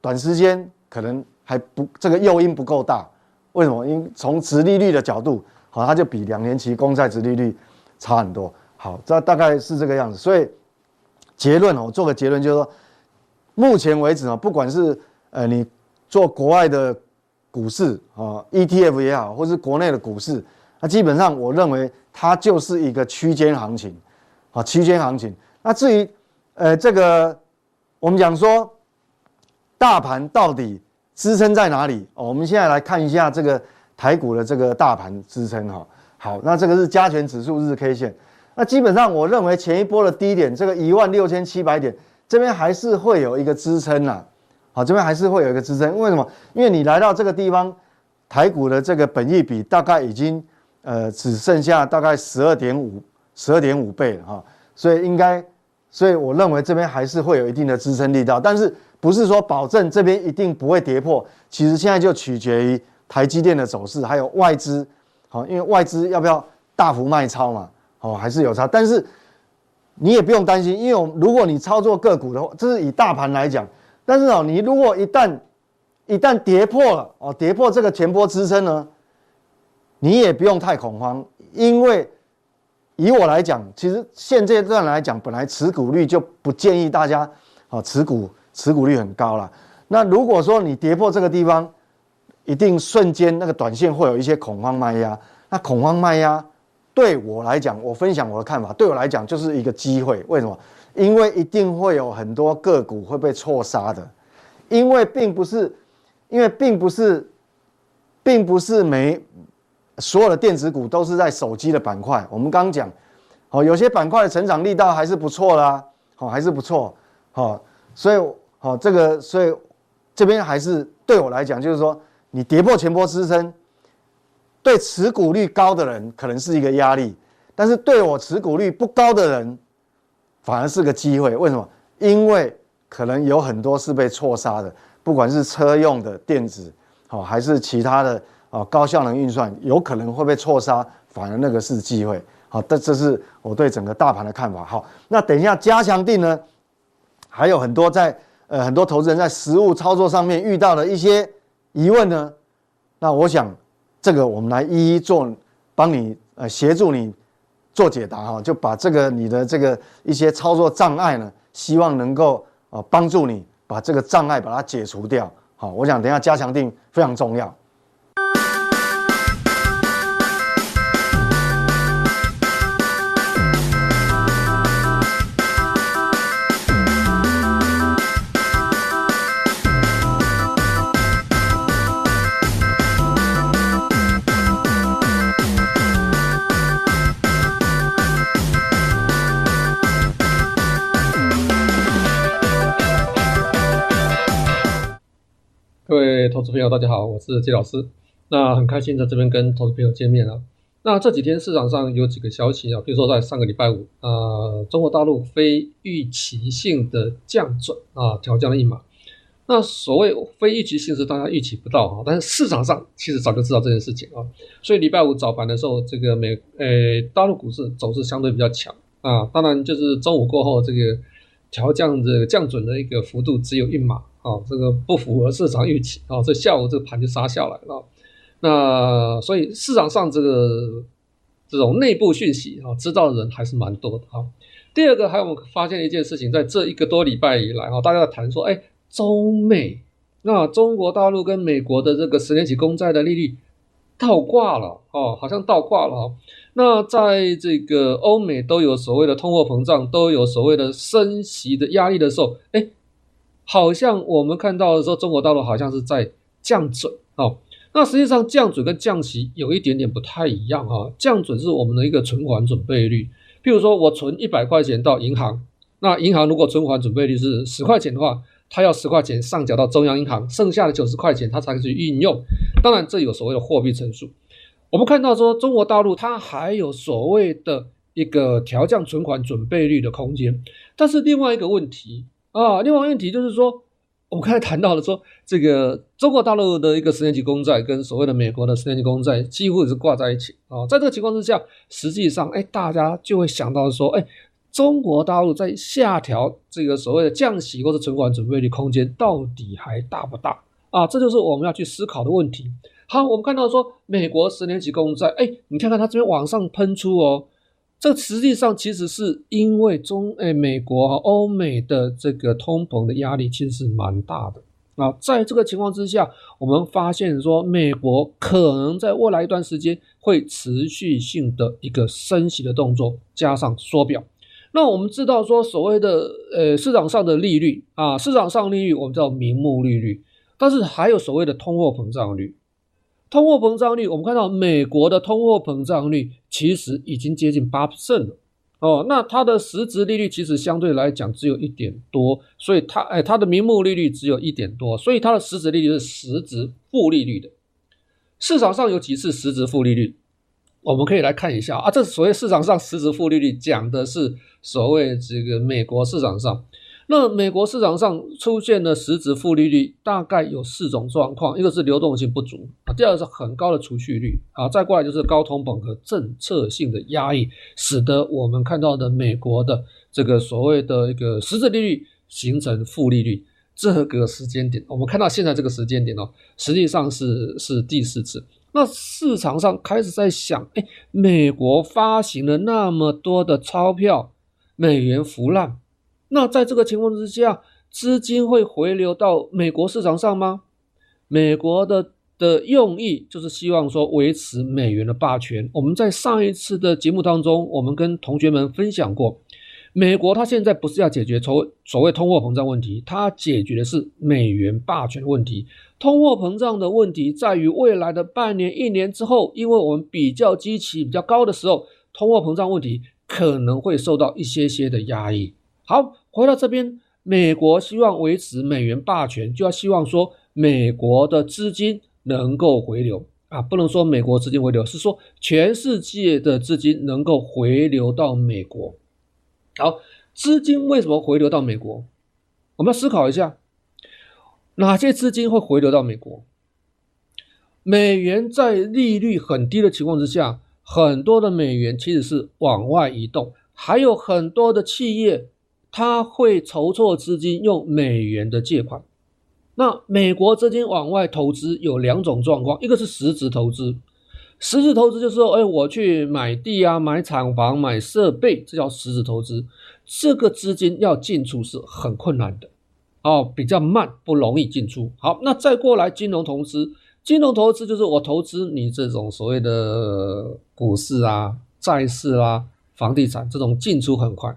短时间可能。还不，这个诱因不够大，为什么？因从殖利率的角度，好，它就比两年期公债殖利率差很多。好，这大概是这个样子。所以结论我做个结论就是说，目前为止啊，不管是呃你做国外的股市啊，ETF 也好，或是国内的股市，那基本上我认为它就是一个区间行情，啊，区间行情。那至于呃这个我们讲说大盘到底。支撑在哪里？哦，我们现在来看一下这个台股的这个大盘支撑哈。好，那这个是加权指数日 K 线。那基本上我认为前一波的低点，这个一万六千七百点这边还是会有一个支撑呐。好，这边还是会有一个支撑。为什么？因为你来到这个地方，台股的这个本益比大概已经呃只剩下大概十二点五十二点五倍了哈。所以应该，所以我认为这边还是会有一定的支撑力道，但是。不是说保证这边一定不会跌破，其实现在就取决于台积电的走势，还有外资，好，因为外资要不要大幅卖超嘛，好，还是有差。但是你也不用担心，因为如果你操作个股的话，这是以大盘来讲，但是哦，你如果一旦一旦跌破了哦，跌破这个前波支撑呢，你也不用太恐慌，因为以我来讲，其实现阶段来讲，本来持股率就不建议大家啊持股。持股率很高了，那如果说你跌破这个地方，一定瞬间那个短线会有一些恐慌卖压。那恐慌卖压对我来讲，我分享我的看法，对我来讲就是一个机会。为什么？因为一定会有很多个股会被错杀的，因为并不是，因为并不是，并不是每所有的电子股都是在手机的板块。我们刚讲，哦，有些板块的成长力道还是不错啦，哦，还是不错，哦，所以。好，这个所以这边还是对我来讲，就是说你跌破前波支撑，对持股率高的人可能是一个压力，但是对我持股率不高的人，反而是个机会。为什么？因为可能有很多是被错杀的，不管是车用的电子，好还是其他的啊高效能运算，有可能会被错杀，反而那个是机会。好，这这是我对整个大盘的看法。好，那等一下加强定呢，还有很多在。呃，很多投资人在实物操作上面遇到的一些疑问呢，那我想这个我们来一一做，帮你呃协助你做解答哈，就把这个你的这个一些操作障碍呢，希望能够啊帮助你把这个障碍把它解除掉。好，我想等一下加强定非常重要。投资朋友，大家好，我是季老师。那很开心在这边跟投资朋友见面了。那这几天市场上有几个消息啊，比如说在上个礼拜五，呃，中国大陆非预期性的降准啊，调降了一码。那所谓非预期性是大家预期不到啊，但是市场上其实早就知道这件事情啊。所以礼拜五早盘的时候，这个美呃大陆股市走势相对比较强啊。当然就是中午过后这个调降这个降准的一个幅度只有一码啊，这个不符合市场预期啊。这下午这个盘就杀下来了。那所以市场上这个这种内部讯息啊，知道的人还是蛮多的啊。第二个还有我们发现一件事情，在这一个多礼拜以来啊，大家在谈说，哎。中美，那中国大陆跟美国的这个十年期公债的利率倒挂了哦，好像倒挂了啊。那在这个欧美都有所谓的通货膨胀，都有所谓的升息的压力的时候，哎，好像我们看到的时候，中国大陆好像是在降准哦。那实际上降准跟降息有一点点不太一样啊。降准是我们的一个存款准备率，譬如说我存一百块钱到银行，那银行如果存款准备率是十块钱的话。他要十块钱上缴到中央银行，剩下的九十块钱他才可以去运用。当然，这有所谓的货币乘数。我们看到说，中国大陆它还有所谓的一个调降存款准备率的空间。但是另外一个问题啊，另外一个问题就是说，我们刚才谈到了说，这个中国大陆的一个十年期公债跟所谓的美国的十年期公债几乎是挂在一起啊。在这个情况之下，实际上，哎，大家就会想到说，哎。中国大陆在下调这个所谓的降息或者存款准备率空间到底还大不大啊？这就是我们要去思考的问题。好，我们看到说美国十年期公债，哎，你看看它这边往上喷出哦，这实际上其实是因为中哎美国和欧美的这个通膨的压力其实是蛮大的啊。在这个情况之下，我们发现说美国可能在未来一段时间会持续性的一个升息的动作，加上缩表。那我们知道说，所谓的呃市场上的利率啊，市场上利率我们叫名目利率，但是还有所谓的通货膨胀率。通货膨胀率，我们看到美国的通货膨胀率其实已经接近八 percent 了哦。那它的实质利率其实相对来讲只有一点多，所以它哎它的名目利率只有一点多，所以它的实质利率是实质负利率的。市场上有几次实质负利率？我们可以来看一下啊，这所谓市场上实质负利率讲的是所谓这个美国市场上，那美国市场上出现的实质负利率大概有四种状况，一个是流动性不足啊，第二个是很高的储蓄率啊，再过来就是高通膨和政策性的压抑，使得我们看到的美国的这个所谓的一个实质利率形成负利率。这个时间点，我们看到现在这个时间点哦，实际上是是第四次。那市场上开始在想，哎，美国发行了那么多的钞票，美元浮烂，那在这个情况之下，资金会回流到美国市场上吗？美国的的用意就是希望说维持美元的霸权。我们在上一次的节目当中，我们跟同学们分享过。美国它现在不是要解决所所谓通货膨胀问题，它解决的是美元霸权问题。通货膨胀的问题在于未来的半年、一年之后，因为我们比较基期比较高的时候，通货膨胀问题可能会受到一些些的压抑。好，回到这边，美国希望维持美元霸权，就要希望说美国的资金能够回流啊，不能说美国资金回流，是说全世界的资金能够回流到美国。好，资金为什么回流到美国？我们要思考一下，哪些资金会回流到美国？美元在利率很低的情况之下，很多的美元其实是往外移动，还有很多的企业，他会筹措资金用美元的借款。那美国资金往外投资有两种状况，一个是实质投资。实质投资就是说，哎，我去买地啊，买厂房，买设备，这叫实质投资。这个资金要进出是很困难的，哦，比较慢，不容易进出。好，那再过来金融投资，金融投资就是我投资你这种所谓的股市啊、债市啊、房地产这种进出很快。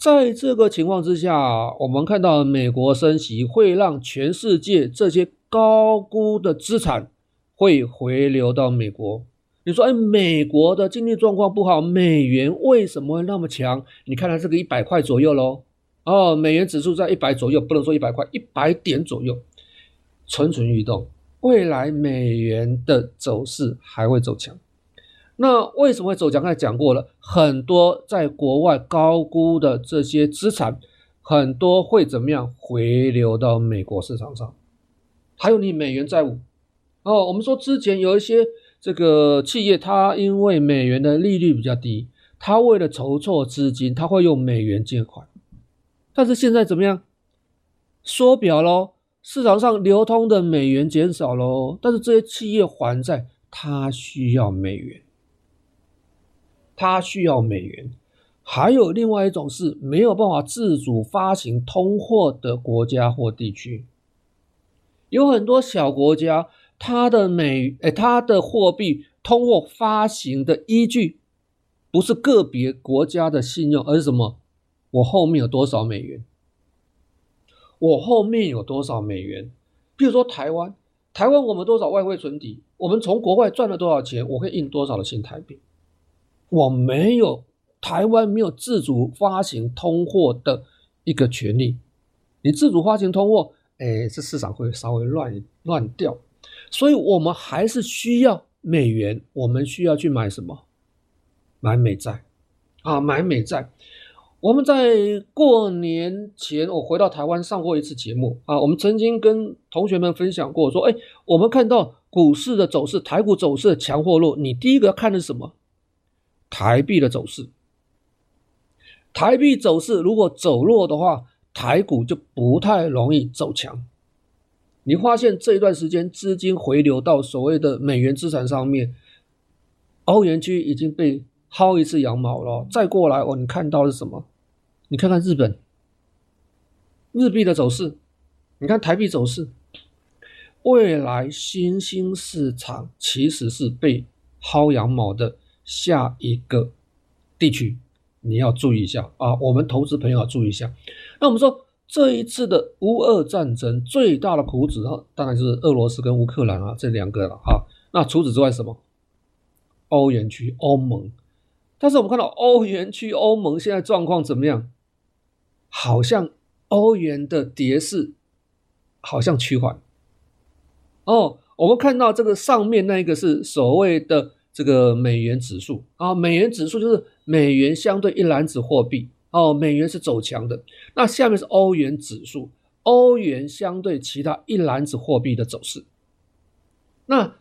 在这个情况之下，我们看到美国升息会让全世界这些高估的资产。会回流到美国。你说，哎，美国的经济状况不好，美元为什么会那么强？你看它这个一百块左右喽。哦，美元指数在一百左右，不能说一百块，一百点左右。蠢蠢欲动，未来美元的走势还会走强。那为什么会走强？刚才讲过了，很多在国外高估的这些资产，很多会怎么样回流到美国市场上？还有你美元债务哦，我们说之前有一些这个企业，它因为美元的利率比较低，它为了筹措资金，它会用美元借款。但是现在怎么样？缩表喽，市场上流通的美元减少喽，但是这些企业还债，它需要美元。它需要美元，还有另外一种是没有办法自主发行通货的国家或地区，有很多小国家，它的美诶，它的货币通货发行的依据不是个别国家的信用，而是什么？我后面有多少美元？我后面有多少美元？比如说台湾，台湾我们多少外汇存底？我们从国外赚了多少钱？我会印多少的新台币？我没有台湾没有自主发行通货的一个权利，你自主发行通货，哎，这市场会稍微乱乱掉，所以我们还是需要美元，我们需要去买什么？买美债啊，买美债。我们在过年前，我回到台湾上过一次节目啊，我们曾经跟同学们分享过，说，哎，我们看到股市的走势，台股走势的强或弱，你第一个要看的是什么？台币的走势，台币走势如果走弱的话，台股就不太容易走强。你发现这一段时间资金回流到所谓的美元资产上面，欧元区已经被薅一次羊毛了。再过来哦，你看到的是什么？你看看日本，日币的走势，你看台币走势，未来新兴市场其实是被薅羊毛的。下一个地区你要注意一下啊，我们投资朋友要注意一下。那我们说这一次的乌俄战争最大的苦主啊，当然就是俄罗斯跟乌克兰啊这两个了啊。那除此之外什么？欧元区、欧盟。但是我们看到欧元区、欧盟现在状况怎么样？好像欧元的跌势好像趋缓。哦，我们看到这个上面那一个是所谓的。这个美元指数啊，美元指数就是美元相对一篮子货币哦，美元是走强的。那下面是欧元指数，欧元相对其他一篮子货币的走势。那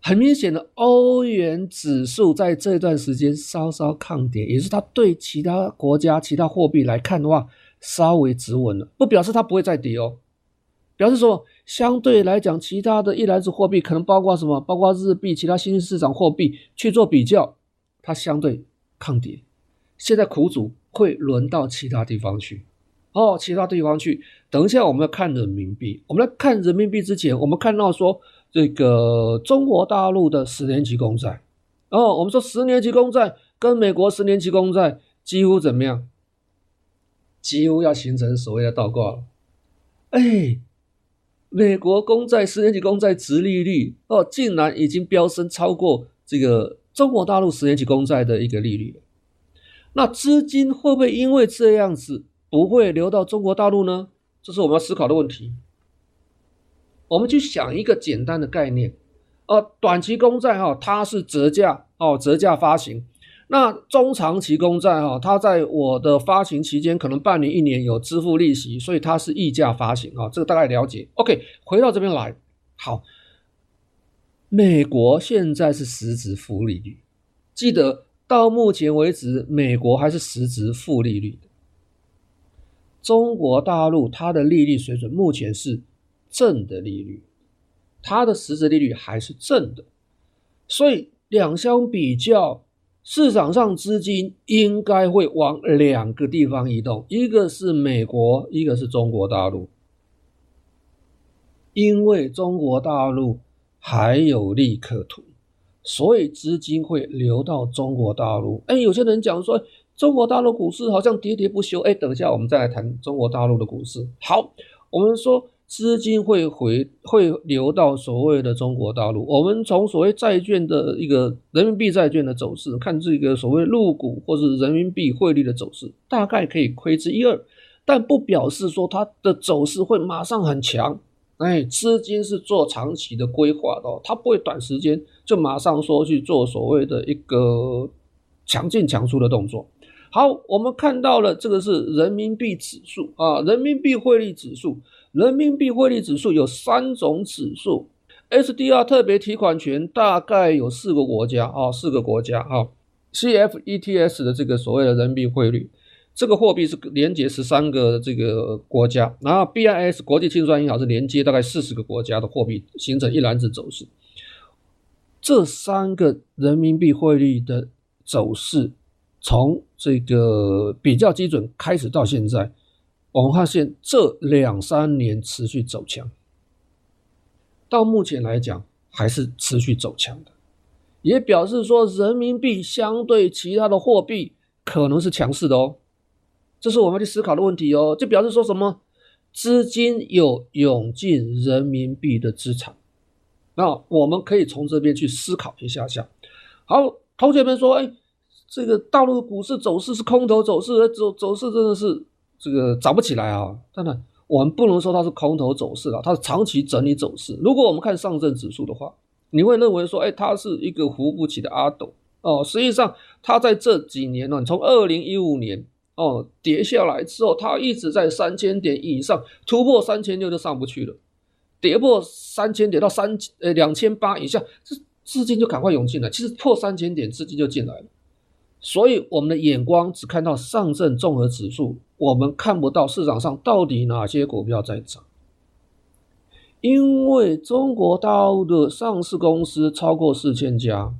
很明显的，欧元指数在这段时间稍稍抗跌，也是它对其他国家、其他货币来看的话，稍微止稳了，不表示它不会再跌哦。表示说，相对来讲，其他的一篮子货币可能包括什么？包括日币、其他新兴市场货币去做比较，它相对抗跌。现在苦主会轮到其他地方去哦，其他地方去。等一下我们要看人民币，我们来看人民币之前，我们看到说这个中国大陆的十年期公债哦，我们说十年期公债跟美国十年期公债几乎怎么样？几乎要形成所谓的倒挂了，哎。美国公债十年期公债殖利率哦，竟然已经飙升超过这个中国大陆十年期公债的一个利率了。那资金会不会因为这样子不会流到中国大陆呢？这是我们要思考的问题。我们去想一个简单的概念，呃，短期公债哈，它是折价哦，折价发行。那中长期公债哈，它在我的发行期间可能半年、一年有支付利息，所以它是溢价发行啊，这个大概了解。OK，回到这边来，好，美国现在是实质负利率，记得到目前为止，美国还是实质负利率。中国大陆它的利率水准目前是正的利率，它的实质利率还是正的，所以两相比较。市场上资金应该会往两个地方移动，一个是美国，一个是中国大陆。因为中国大陆还有利可图，所以资金会流到中国大陆。哎，有些人讲说，中国大陆股市好像喋喋不休。哎，等一下我们再来谈中国大陆的股市。好，我们说。资金会回会流到所谓的中国大陆。我们从所谓债券的一个人民币债券的走势，看这个所谓入股或是人民币汇率的走势，大概可以窥知一二，但不表示说它的走势会马上很强哎，资金是做长期的规划的哦，它不会短时间就马上说去做所谓的一个强进强出的动作。好，我们看到了这个是人民币指数啊，人民币汇率指数，人民币汇率指数有三种指数，SDR 特别提款权大概有四个国家啊，四个国家啊，CFETS 的这个所谓的人民币汇率。这个货币是连接十三个这个国家，然后 BIS 国际清算银行是连接大概四十个国家的货币，形成一篮子走势。这三个人民币汇率的走势，从这个比较基准开始到现在，我们发现这两三年持续走强，到目前来讲还是持续走强的，也表示说人民币相对其他的货币可能是强势的哦。这是我们要去思考的问题哦，就表示说什么资金有涌进人民币的资产，那我们可以从这边去思考一下下。好，同学们说，哎，这个大陆股市走势是空头走势，走走势真的是这个涨不起来啊。当然，我们不能说它是空头走势啊，它是长期整理走势。如果我们看上证指数的话，你会认为说，哎，它是一个扶不起的阿斗哦。实际上，它在这几年呢，从二零一五年。哦，跌下来之后，它一直在三千点以上，突破三千六就上不去了，跌破三千点到三呃两千八以下，这资金就赶快涌进来。其实破三千点资金就进来了，所以我们的眼光只看到上证综合指数，我们看不到市场上到底哪些股票在涨，因为中国大陆的上市公司超过四千家。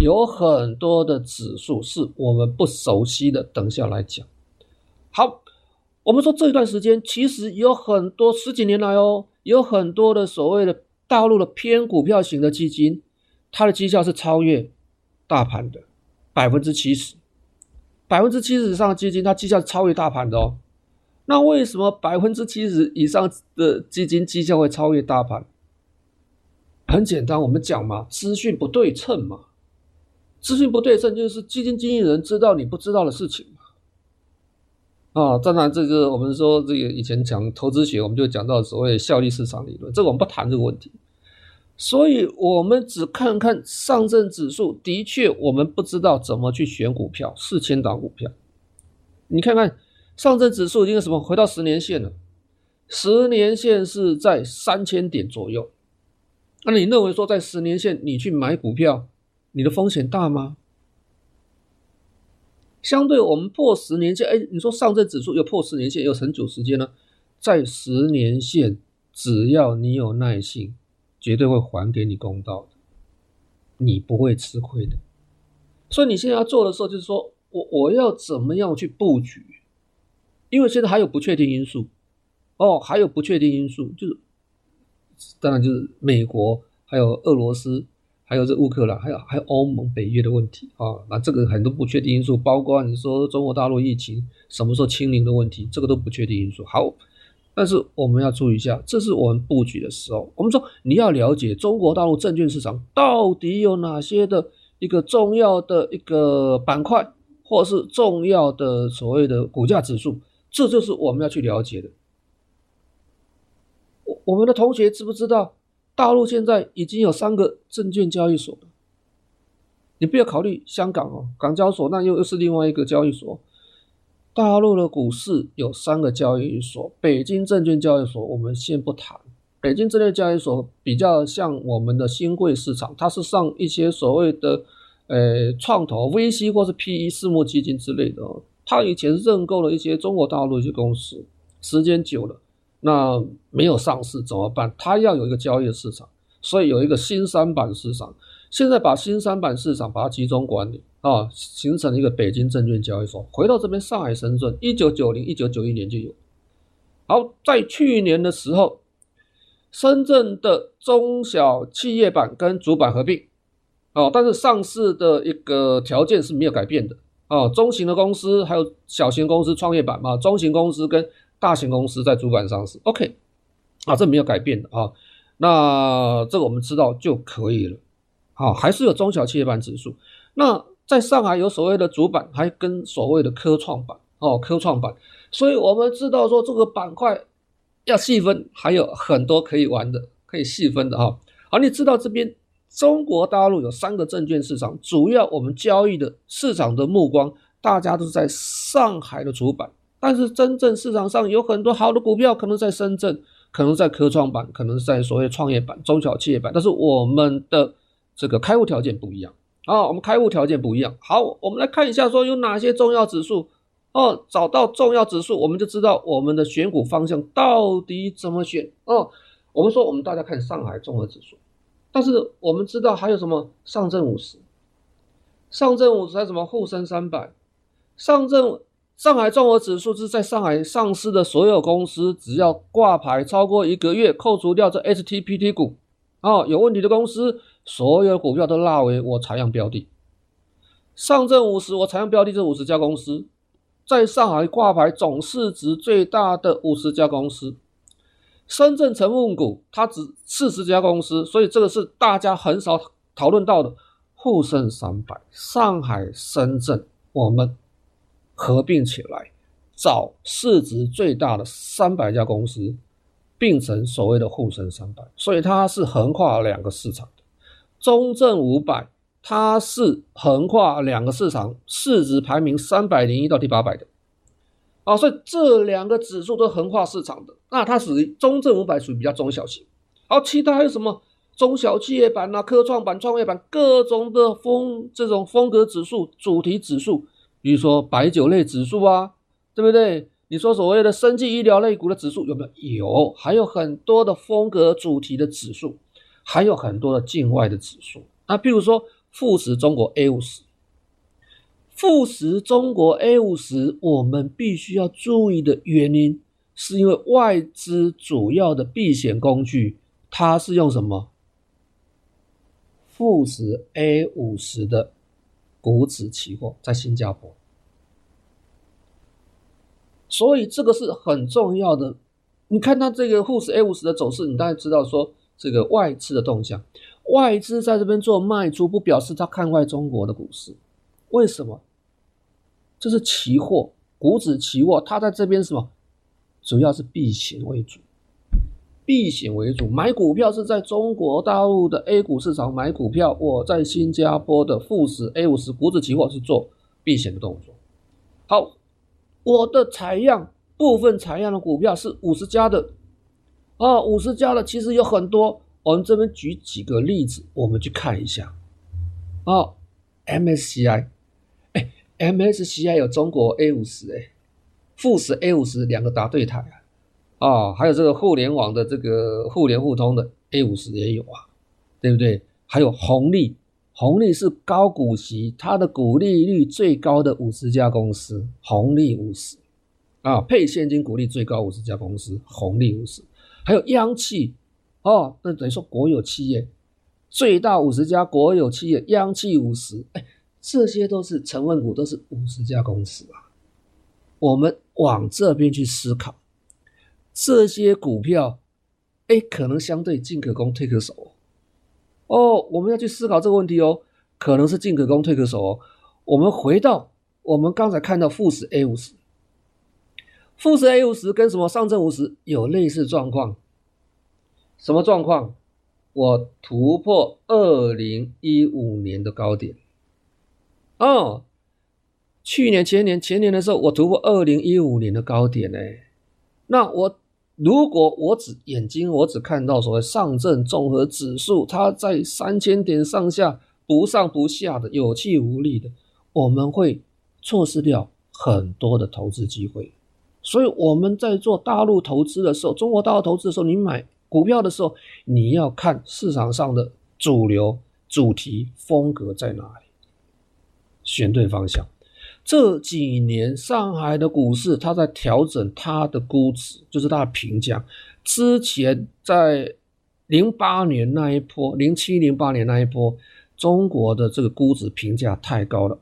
有很多的指数是我们不熟悉的，等下来讲。好，我们说这一段时间其实有很多十几年来哦，有很多的所谓的大陆的偏股票型的基金，它的绩效是超越大盘的百分之七十，百分之七十以上的基金它绩效超越大盘的哦。那为什么百分之七十以上的基金绩效会超越大盘？很简单，我们讲嘛，资讯不对称嘛。资讯不对称，就是基金经理人知道你不知道的事情嘛啊，当然，这个我们说这个以前讲投资学，我们就讲到所谓效率市场理论，这个我们不谈这个问题。所以，我们只看看上证指数，的确，我们不知道怎么去选股票，四千档股票。你看看上证指数已经什么回到十年线了，十年线是在三千点左右。那你认为说在十年线你去买股票？你的风险大吗？相对我们破十年线，哎，你说上证指数又破十年线，有很久时间了，在十年线，只要你有耐心，绝对会还给你公道的，你不会吃亏的。所以你现在要做的时候，就是说我我要怎么样去布局？因为现在还有不确定因素，哦，还有不确定因素，就是当然就是美国还有俄罗斯。还有这乌克兰，还有还有欧盟、北约的问题啊，那这个很多不确定因素，包括你说中国大陆疫情什么时候清零的问题，这个都不确定因素。好，但是我们要注意一下，这是我们布局的时候。我们说你要了解中国大陆证券市场到底有哪些的一个重要的一个板块，或是重要的所谓的股价指数，这就是我们要去了解的。我我们的同学知不知道？大陆现在已经有三个证券交易所了，你不要考虑香港哦，港交所那又又是另外一个交易所。大陆的股市有三个交易所，北京证券交易所我们先不谈，北京证券交易所比较像我们的新贵市场，它是上一些所谓的呃创投 VC 或是 PE 私募基金之类的，它以前认购了一些中国大陆一些公司，时间久了。那没有上市怎么办？它要有一个交易市场，所以有一个新三板市场。现在把新三板市场把它集中管理啊，形成一个北京证券交易所。回到这边，上海、深圳，一九九零、一九九一年就有。好，在去年的时候，深圳的中小企业板跟主板合并，哦，但是上市的一个条件是没有改变的哦，中型的公司还有小型公司创业板嘛，中型公司跟大型公司在主板上市，OK，啊，这没有改变的啊，那这个我们知道就可以了，好，还是有中小企业板指数。那在上海有所谓的主板，还跟所谓的科创板哦，科创板，所以我们知道说这个板块要细分，还有很多可以玩的，可以细分的哈。好，你知道这边中国大陆有三个证券市场，主要我们交易的市场的目光，大家都在上海的主板，但是真正市场上有很多好的股票，可能在深圳，可能在科创板，可能在所谓创业板、中小企业板，但是我们的这个开户条件不一样啊，我们开户条件不一样。好，我们来看一下，说有哪些重要指数。哦，找到重要指数，我们就知道我们的选股方向到底怎么选。哦，我们说我们大家看上海综合指数，但是我们知道还有什么上证五十，上证五十还什么沪深三百，上证上海综合指数是在上海上市的所有公司，只要挂牌超过一个月，扣除掉这 STPT 股，哦，有问题的公司，所有股票都纳为我采样标的。上证五十我采样标的这五十家公司。在上海挂牌总市值最大的五十家公司，深圳成分股它只四十家公司，所以这个是大家很少讨论到的沪深三百，上海、深圳我们合并起来，找市值最大的三百家公司，并成所谓的沪深三百，所以它是横跨两个市场的。中证五百。它是横跨两个市场，市值排名三百零一到第八百的，啊，所以这两个指数都横跨市场的，那它属于中证五百，属于比较中小型。好，其他还有什么中小企业板啊、科创板、创业板，各种的风这种风格指数、主题指数，比如说白酒类指数啊，对不对？你说所谓的生技医疗类股的指数有没有？有，还有很多的风格主题的指数，还有很多的境外的指数。那比如说。富时中国 A 五十，富时中国 A 五十，我们必须要注意的原因，是因为外资主要的避险工具，它是用什么？富时 A 五十的股指期货在新加坡，所以这个是很重要的。你看它这个富时 A 五十的走势，你大概知道说这个外资的动向。外资在这边做卖出，不表示他看坏中国的股市。为什么？这是期货，股指期货，它在这边什么？主要是避险为主，避险为主。买股票是在中国大陆的 A 股市场买股票，我在新加坡的富时 A 五十股指期货是做避险的动作。好，我的采样部分采样的股票是五十家的，哦，五十家的其实有很多。我们这边举几个例子，我们去看一下。哦，MSCI，哎，MSCI 有中国 A 五十，哎，富时 A 五十两个答对台啊。哦，还有这个互联网的这个互联互通的 A 五十也有啊，对不对？还有红利，红利是高股息，它的股利率最高的五十家公司，红利五十啊，配现金股利最高五十家公司，红利五十，还有央企。哦，那等于说国有企业最大五十家国有企业，央企五十，哎，这些都是成分股，都是五十家公司啊。我们往这边去思考，这些股票，哎，可能相对进可攻退可守。哦，我们要去思考这个问题哦，可能是进可攻退可守哦。我们回到我们刚才看到富时 A 五十，富时 A 五十跟什么上证五十有类似状况。什么状况？我突破二零一五年的高点。哦，去年、前年、前年的时候，我突破二零一五年的高点呢。那我如果我只眼睛我只看到所谓上证综合指数，它在三千点上下不上不下的有气无力的，我们会错失掉很多的投资机会。所以我们在做大陆投资的时候，中国大陆投资的时候，你买。股票的时候，你要看市场上的主流主题风格在哪里，选对方向。这几年上海的股市，它在调整它的估值，就是它的评价。之前在零八年那一波，零七零八年那一波，中国的这个估值评价太高了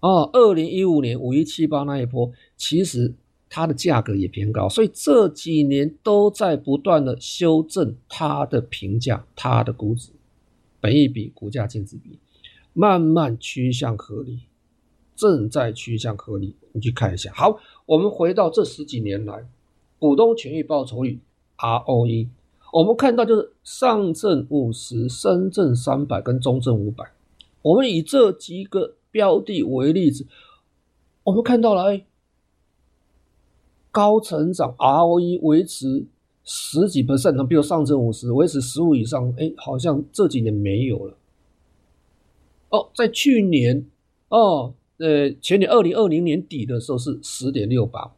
啊。二零一五年五一七八那一波，其实。它的价格也偏高，所以这几年都在不断的修正它的评价，它的估值，本益比、股价净值比，慢慢趋向合理，正在趋向合理。你去看一下。好，我们回到这十几年来，股东权益报酬率 ROE。我们看到就是上证五十、深圳三百跟中证五百。我们以这几个标的为例子，我们看到了哎，高成长 ROE 维持十几 percent，比如上证五十维持十五以上，哎，好像这几年没有了。哦，在去年哦，呃，前年二零二零年底的时候是十点六八，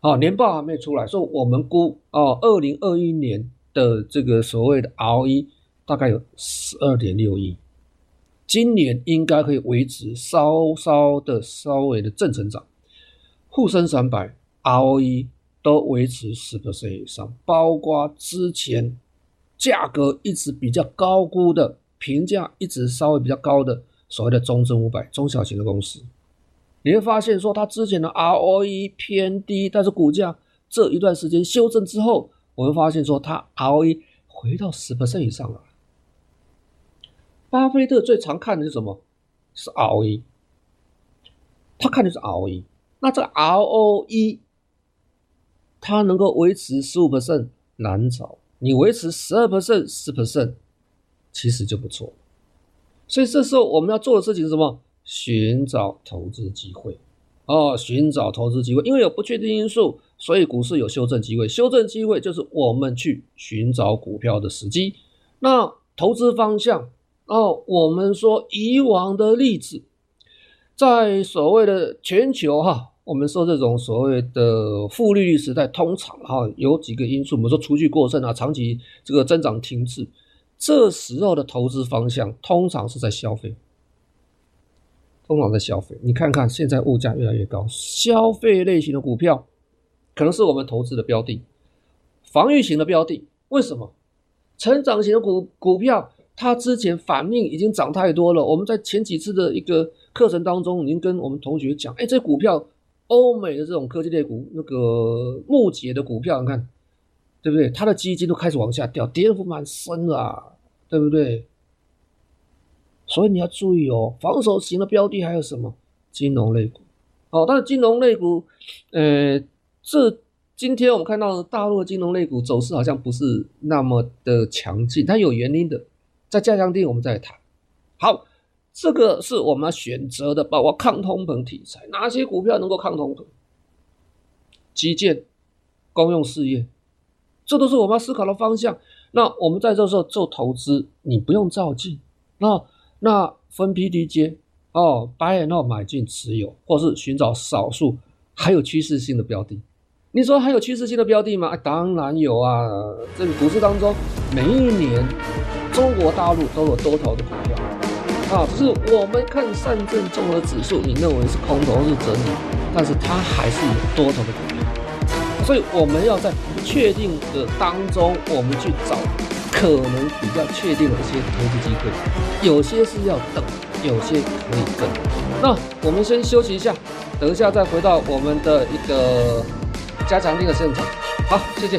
啊，年报还没出来，所以我们估哦，二零二一年的这个所谓的 ROE 大概有十二点六亿，今年应该可以维持稍稍的稍微的正成长，沪深三百 ROE 都维持十%以上，包括之前价格一直比较高估的评价一直稍微比较高的。所谓的中证五百中小型的公司，你会发现说它之前的 ROE 偏低，但是股价这一段时间修正之后，我们发现说它 ROE 回到十%以上了。巴菲特最常看的是什么？是 ROE，他看的是 ROE。那这个 ROE 它能够维持十五 percent 难找，你维持十二 percent、十 percent 其实就不错。所以这时候我们要做的事情是什么？寻找投资机会哦，寻找投资机会，因为有不确定因素，所以股市有修正机会。修正机会就是我们去寻找股票的时机。那投资方向哦，我们说以往的例子，在所谓的全球哈，我们说这种所谓的负利率时代，通常哈有几个因素，我们说储蓄过剩啊，长期这个增长停滞。这时候的投资方向通常是在消费，通常在消费。你看看现在物价越来越高，消费类型的股票可能是我们投资的标的，防御型的标的。为什么？成长型的股股票，它之前反应已经涨太多了。我们在前几次的一个课程当中，已经跟我们同学讲，哎，这股票，欧美的这种科技类股，那个末节的股票，你看，对不对？它的基金都开始往下掉，跌幅蛮深啊。对不对？所以你要注意哦，防守型的标的还有什么？金融类股。哦，但是金融类股，呃，这今天我们看到大陆的金融类股走势好像不是那么的强劲，它有原因的，在加强錠我们再谈。好，这个是我们选择的，包括抗通膨题材，哪些股票能够抗通膨？基建、公用事业，这都是我们要思考的方向。那我们在这时候做投资，你不用照进，那那分批低接哦，buy and hold 买进持有，或是寻找少数还有趋势性的标的。你说还有趋势性的标的吗？当然有啊！这个股市当中，每一年中国大陆都有多头的股票啊，只是我们看上证综合指数，你认为是空头是整理，但是它还是有多头的股票。所以我们要在不确定的当中，我们去找可能比较确定的一些投资机会。有些是要等，有些可以跟。那我们先休息一下，等一下再回到我们的一个加强錠的现场。好，谢谢。